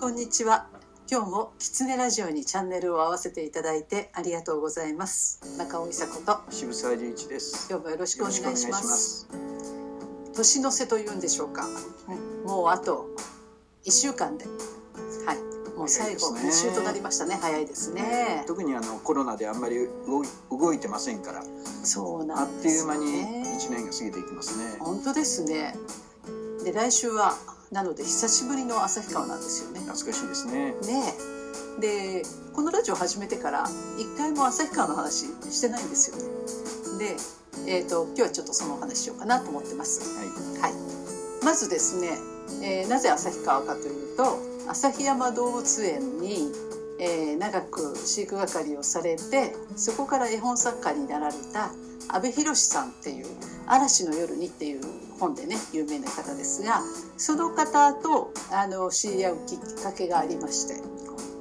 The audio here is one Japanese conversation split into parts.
こんにちは。今日もキツネラジオにチャンネルを合わせていただいてありがとうございます。中尾伊佐子と渋沢隆一です。今日もよろしくお願いします。ます年の瀬というんでしょうか。もうあと1週間で、はい、もう最後2早いですね週となりましたね。早いですね。特にあのコロナであんまり動いてませんから、そうあっなんです、ね。という間に一年が過ぎていきますね。本当ですね。で来週はなので久しぶりの旭川なんですよね。懐かしいですね。ねえでこのラジオ始めてから一回も旭川の話してないんですよねで、えー、と今日はちょっとそのお話しようかなと思ってますはい。はいまずですね、えーなぜ旭川かというと旭山動物園に、えー長く飼育係をされてそこから絵本作家になられた阿部寛さんっていう「嵐の夜に」っていう本でね有名な方ですがその方とあの知り合うきっかけがありまして。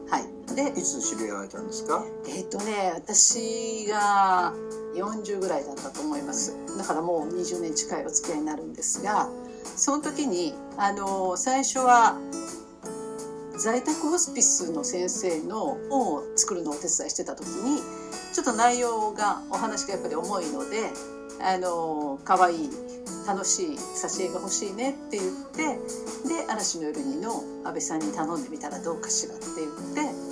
はい。でいつ知り合われたんですか？えっ、とね私が40ぐらいだったと思います。だからもう20年近いお付き合いになるんですがその時にあの最初は在宅ホスピスの先生の本を作るのをお手伝いしてた時にちょっと内容がお話がやっぱり重いのであの可愛い楽しい挿絵が欲しいねって言ってで嵐の夜にの安倍さんに頼んでみたらどうかしらって言って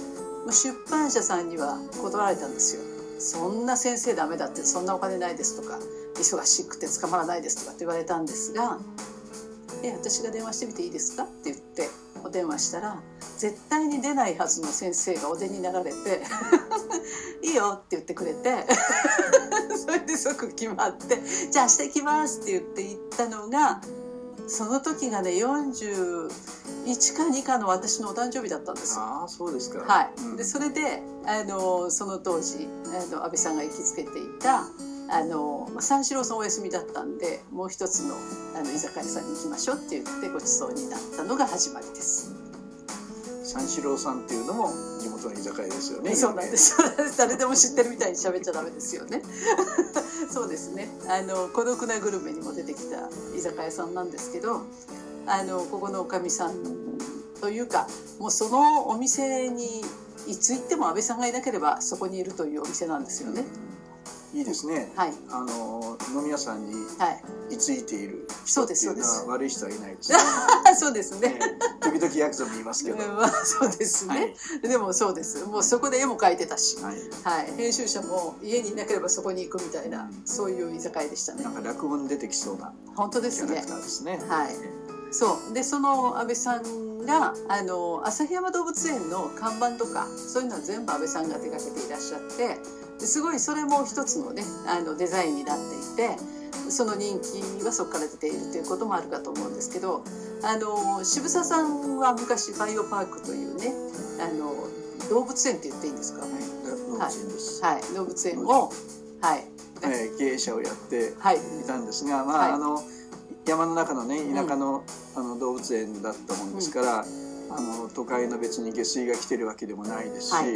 出版社さんには断られたんですよそんな先生ダメだってそんなお金ないですとか忙しくて捕まらないですとかって言われたんですが「え私が電話してみていいですか?」って言ってお電話したら絶対に出ないはずの先生がお出になられて「いいよ」って言ってくれて それで即決まって「じゃあ明日行きます」って言って行ったのがその時がね41か2かの私のお誕生日だったんですよ。ああ、そうですか。はい、うんでそれであのその当時あの安倍さんが行きつけていたあのまあ三四郎さんお休みだったんでもう一つのあの居酒屋さんに行きましょうって言ってごちそうになったのが始まりです。三四郎さんっていうのも地元の居酒屋ですよね。そうなんです。誰でも知ってるみたいに喋っちゃダメですよね。そうですね。あの孤独なグルメにも出てきた居酒屋さんなんですけど、あのここのおかみさんというか、もうそのお店にいつ行っても安倍さんがいなければそこにいるというお店なんですよね。いいですね。はいあの飲み屋さんにはい。居ついているそうで人っていうのすそうですは悪い人はいないですね。そうですね。ね時々ヤクザも言いますけど。うんまあそうですね。でもそうです。もうそこで絵も描いてたし。はい。はい、編集者も家にいなければそこに行くみたいな、うんそういう居酒屋でしたねなん。か落語に出てきそうな本当ですねですね。はい。そうでその安倍さんがあの旭山動物園の看板とかそういうのは全部安倍さんが手掛けていらっしゃってですごいそれも一つのねあのデザインになっていてその人気はそこから出ているということもあるかと思うんですけどあの渋沢さんは昔バイオパークというねあの動物園って言っていいんですか、はい、動物園です。はい、動物園をはい。えー経営者をやってはい。いたんですが、まあ、はい。あの山の中のね田舎の,、あの動物園だったもんですから、あの都会の別に下水が来てるわけでもないですし、はい。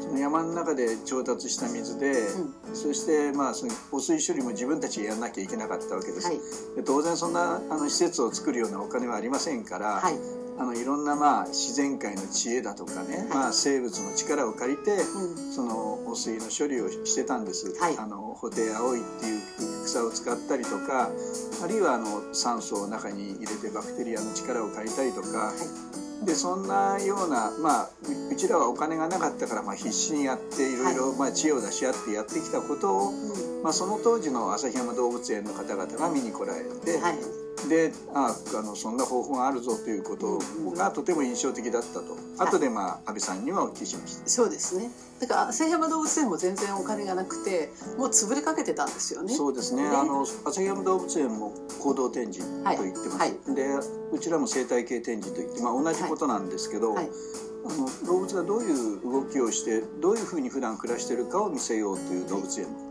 その山の中で調達した水で、そしてまあその汚水処理も自分たちでやらなきゃいけなかったわけです。はい。で当然そんなあの施設を作るようなお金はありませんから、はい。あのいろんなまあ自然界の知恵だとかね、まあ、生物の力を借りて、うん。その汚水の処理をしてたんです、はい。あのホテイアオイっていう草を使ったりとかあるいはあの酸素を中に入れてバクテリアの力を借りたりとか、でそんなようなまあううちらはお金がなかったからまあ必死にやっていろいろまあ知恵を出し合ってやってきたことを、うん。まあ、その当時の旭山動物園の方々が見に来られて、はいでああのそんな方法があるぞということがとても印象的だったと、後でまあ安倍さんにはお聞きしました。そうですね。だから旭山動物園も全然お金がなくて、もう潰れかけてたんですよね。そうですね。ねあの旭山動物園も行動展示と言ってます。はいで、うちらも生態系展示と言って、まあ同じことなんですけど、はいあの動物がどういう動きをして、どういうふうに普段暮らしているかを見せようという動物園。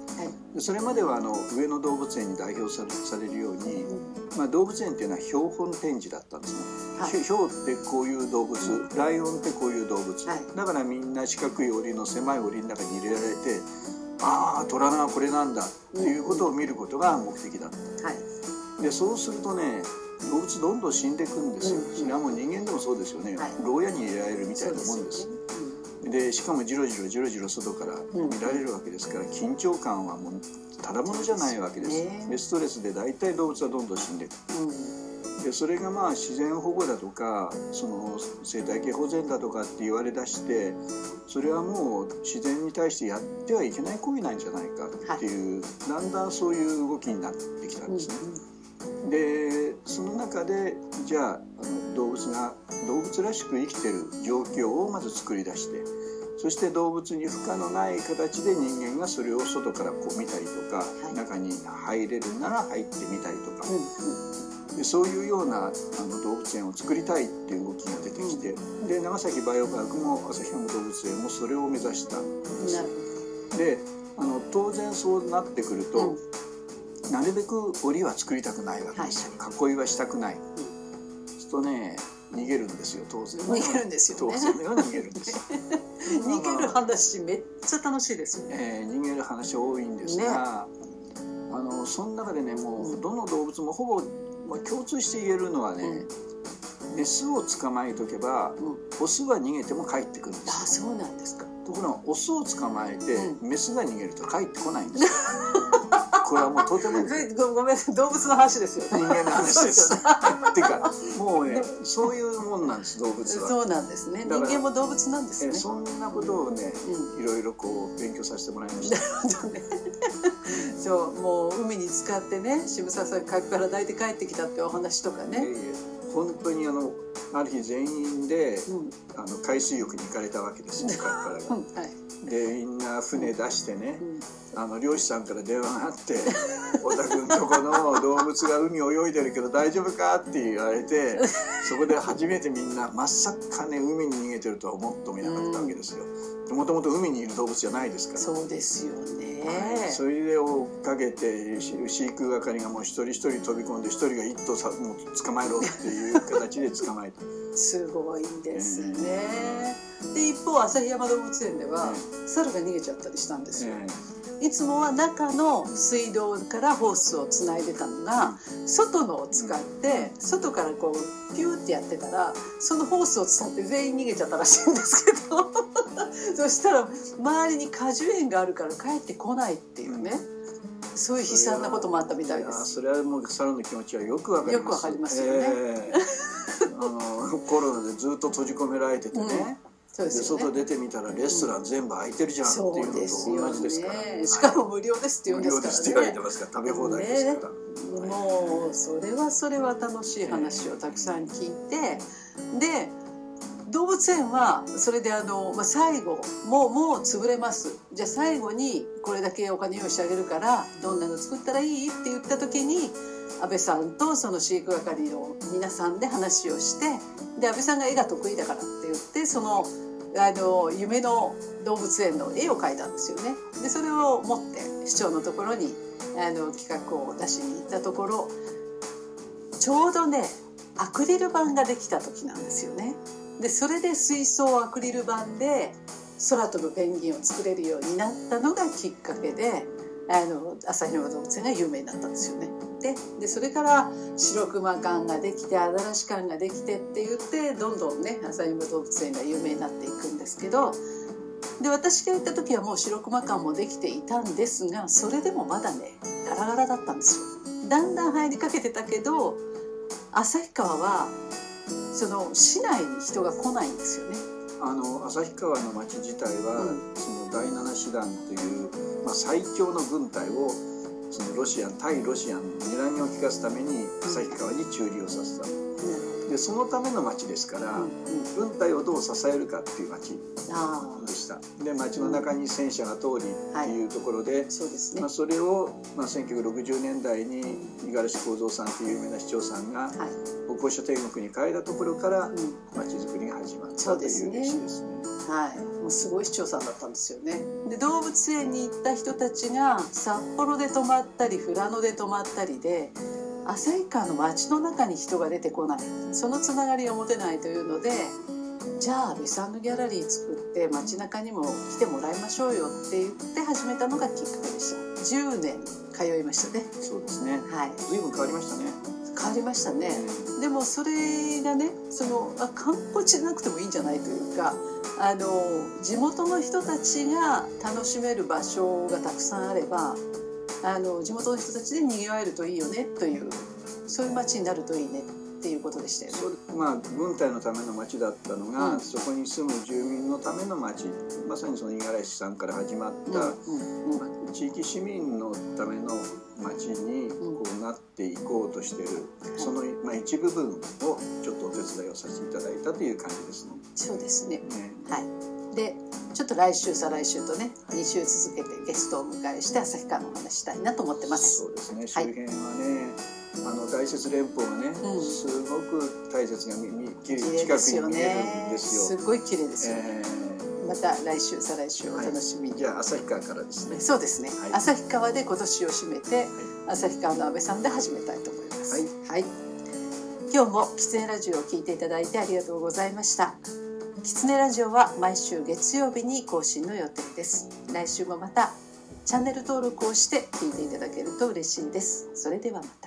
それまではあの上野動物園に代表されるように、まあ動物園っていうのは標本展示だったんですね。はい。ヒョウってこういう動物、ライオンってこういう動物、はい。だからみんな四角い檻の狭い檻の中に入れられてああ虎なこれなんだっていうことを見ることが目的だった。はい。でそうするとね動物どんどん死んでいくんですよ、うんそれはもう人間でもそうですよね、はい。牢屋に入れられるみたいなもんですよねでしかもじろじろじろじろ外から見られるわけですから、緊張感はもうただものじゃないわけです、ねでストレスで大体動物はどんどん死んでいく。うん。うんでそれがまあ自然保護だとかその生態系保全だとかって言われだしてそれはもう自然に対してやってはいけない行為なんじゃないかっていう、だんだんそういう動きになってきたんですね。でその中でじゃああの動物が動物らしく生きてる状況をまず作り出してそして動物に負荷のない形で人間がそれを外からこう見たりとか、はい。中に入れるなら入ってみたりとか、うんでそういうようなあの動物園を作りたいっていう動きが出てきて、で長崎バイオパークも旭山動物園もそれを目指したんですであの当然そうなってくると、うん。なるべく檻は作りたくないわけですよ、囲いはしたくない、そうするとね逃げるんですよ当然。逃げるんですよね。当然は逃げるんです、逃げる話めっちゃ楽しいですよね。えー逃げる話多いんですが、あのその中でねもうどの動物もほぼ、まあ、共通して言えるのはね、メスを捕まえとけばうん。オスは逃げても帰ってくるんであす。よそうなんですか。ところがオスを捕まえて、うメスが逃げると帰ってこないんですよ これはもうとてもぜ ごごめん動物の話ですよね。人間の話です。っていうか もうねそういうもんなんです動物は。そうなんですね。人間も動物なんですね。えそんなことをねうんいろいろこう勉強させてもらいました。ね そうもう海に浸かってね渋沢さん海から抱いて帰ってきたってお話とかね、いえいえ本当にあのある日全員でうんあの海水浴に行かれたわけですよ彼からが。うんはいでみんな船出してねうんあの漁師さんから電話があって「小田君とこの動物が海泳いでるけど大丈夫か?」って言われてそこで初めてみんなまさかね海に逃げてるとは思ってもいなかったわけですよ。もともと海にいる動物じゃないですから。そうですよね、はいそれで追っかけてし飼育係がもう一人一人飛び込んで一人が一頭さもう捕まえろっていう形で捕まえた。すごいですね、で一方旭山動物園では、猿が逃げちゃったりしたんですよ、えいつもは中の水道からホースをつないでたのが、外のを使って外からこうピューってやってたらそのホースを伝って全員逃げちゃったらしいんですけど。そしたら周りに果樹園があるから帰ってこないっていうね、そういう悲惨なこともあったみたいでやす。それはもう猿の気持ちはよくわかります。よくわかりますよね。ええ。あのコロナでずっと閉じ込められててね。そうでですよね。外出てみたらレストラン全部開いてるじゃんっていそううのと同じですから。ね。しかも無料ですって言うん無です料ですって言われて。ますから食べ放題ですから。もうそれはそれは楽しい話をたくさん聞いてで動物園はそれであの、まあ、最後もうもう潰れますじゃあ最後にこれだけお金用意してあげるからどんなの作ったらいいって言った時に安倍さんとその飼育係の皆さんで話をしてで安倍さんが絵が得意だからって言ってそのあの夢の動物園の絵を描いたんですよね。でそれを持って市長のところにあの企画を出しに行ったところちょうどねアクリル板ができた時なんですよね。でそれで水槽アクリル板で空飛ぶペンギンを作れるようになったのがきっかけであの旭山動物園が有名になったんですよね。ででそれから白熊館ができてアザラシ館ができてって言ってどんどんね旭山動物園が有名になっていくんですけどで私が行った時はもう白熊館もできていたんですがそれでもまだねガラガラだったんですよ。だんだん入りかけてたけど旭川はその市内に人が来ないんですよね。あの旭川の町自体は、うんその第七師団という、まあ、最強の軍隊をそのロシア対ロシアの睨みを利かすために旭川に駐留をさせたでそのための町ですから、うんうん軍隊をどう支えるかっていう町あでしたで町の中に戦車が通りっていうところで、あそうですね。まあ、それを、まあ、1960年代に五十嵐幸三さんという有名な市長さんがはい。歩行者天国に変えたところからうん町づくりが始まったという歴史ですね。はい、もうすごい市長さんだったんですよね。で動物園に行った人たちが札幌で泊まったり富良野で泊まったりで旭川の街の中に人が出てこない。そのつながりを持てないというのでじゃあ安倍さんのギャラリー作って街中にも来てもらいましょうよって言って始めたのがきっかけでした。10年通いましたね。そうですね。はい。随分変わりましたね変わりましたね。でもそれがねそのあ観光地じゃなくてもいいんじゃないというかあの地元の人たちが楽しめる場所がたくさんあればあの地元の人たちで賑わえるといいよねというそういう街になるといいねっていうことでしたよね。まあ軍隊のための町だったのが、うんそこに住む住民のための町まさにその五十嵐さんから始まった、地域市民のための町にこうなっていこうとしてる、その、まあ、一部分をちょっとお手伝いをさせていただいたという感じですね。そうですね。ねはい。で、ちょっと来週再来週とね、2週続けてゲストをお迎えして旭川のお話したいなと思ってます。そうですね周はい辺はね、あの大雪連峰がね、うんすごく大雪が見見きれ近くに見えるねん。ですよ。すごい綺麗ですよ。えまた来週再来週お楽しみに。ーじゃあ旭川からですね。そうですね、はい旭川で今年を締めて、旭川の安倍さんで始めたいと思います。はいはい。今日もキツネラジオを聞いていただいてありがとうございました。キツネラジオは毎週月曜日に更新の予定です。来週もまたチャンネル登録をして聞いていただけると嬉しいです。それではまた。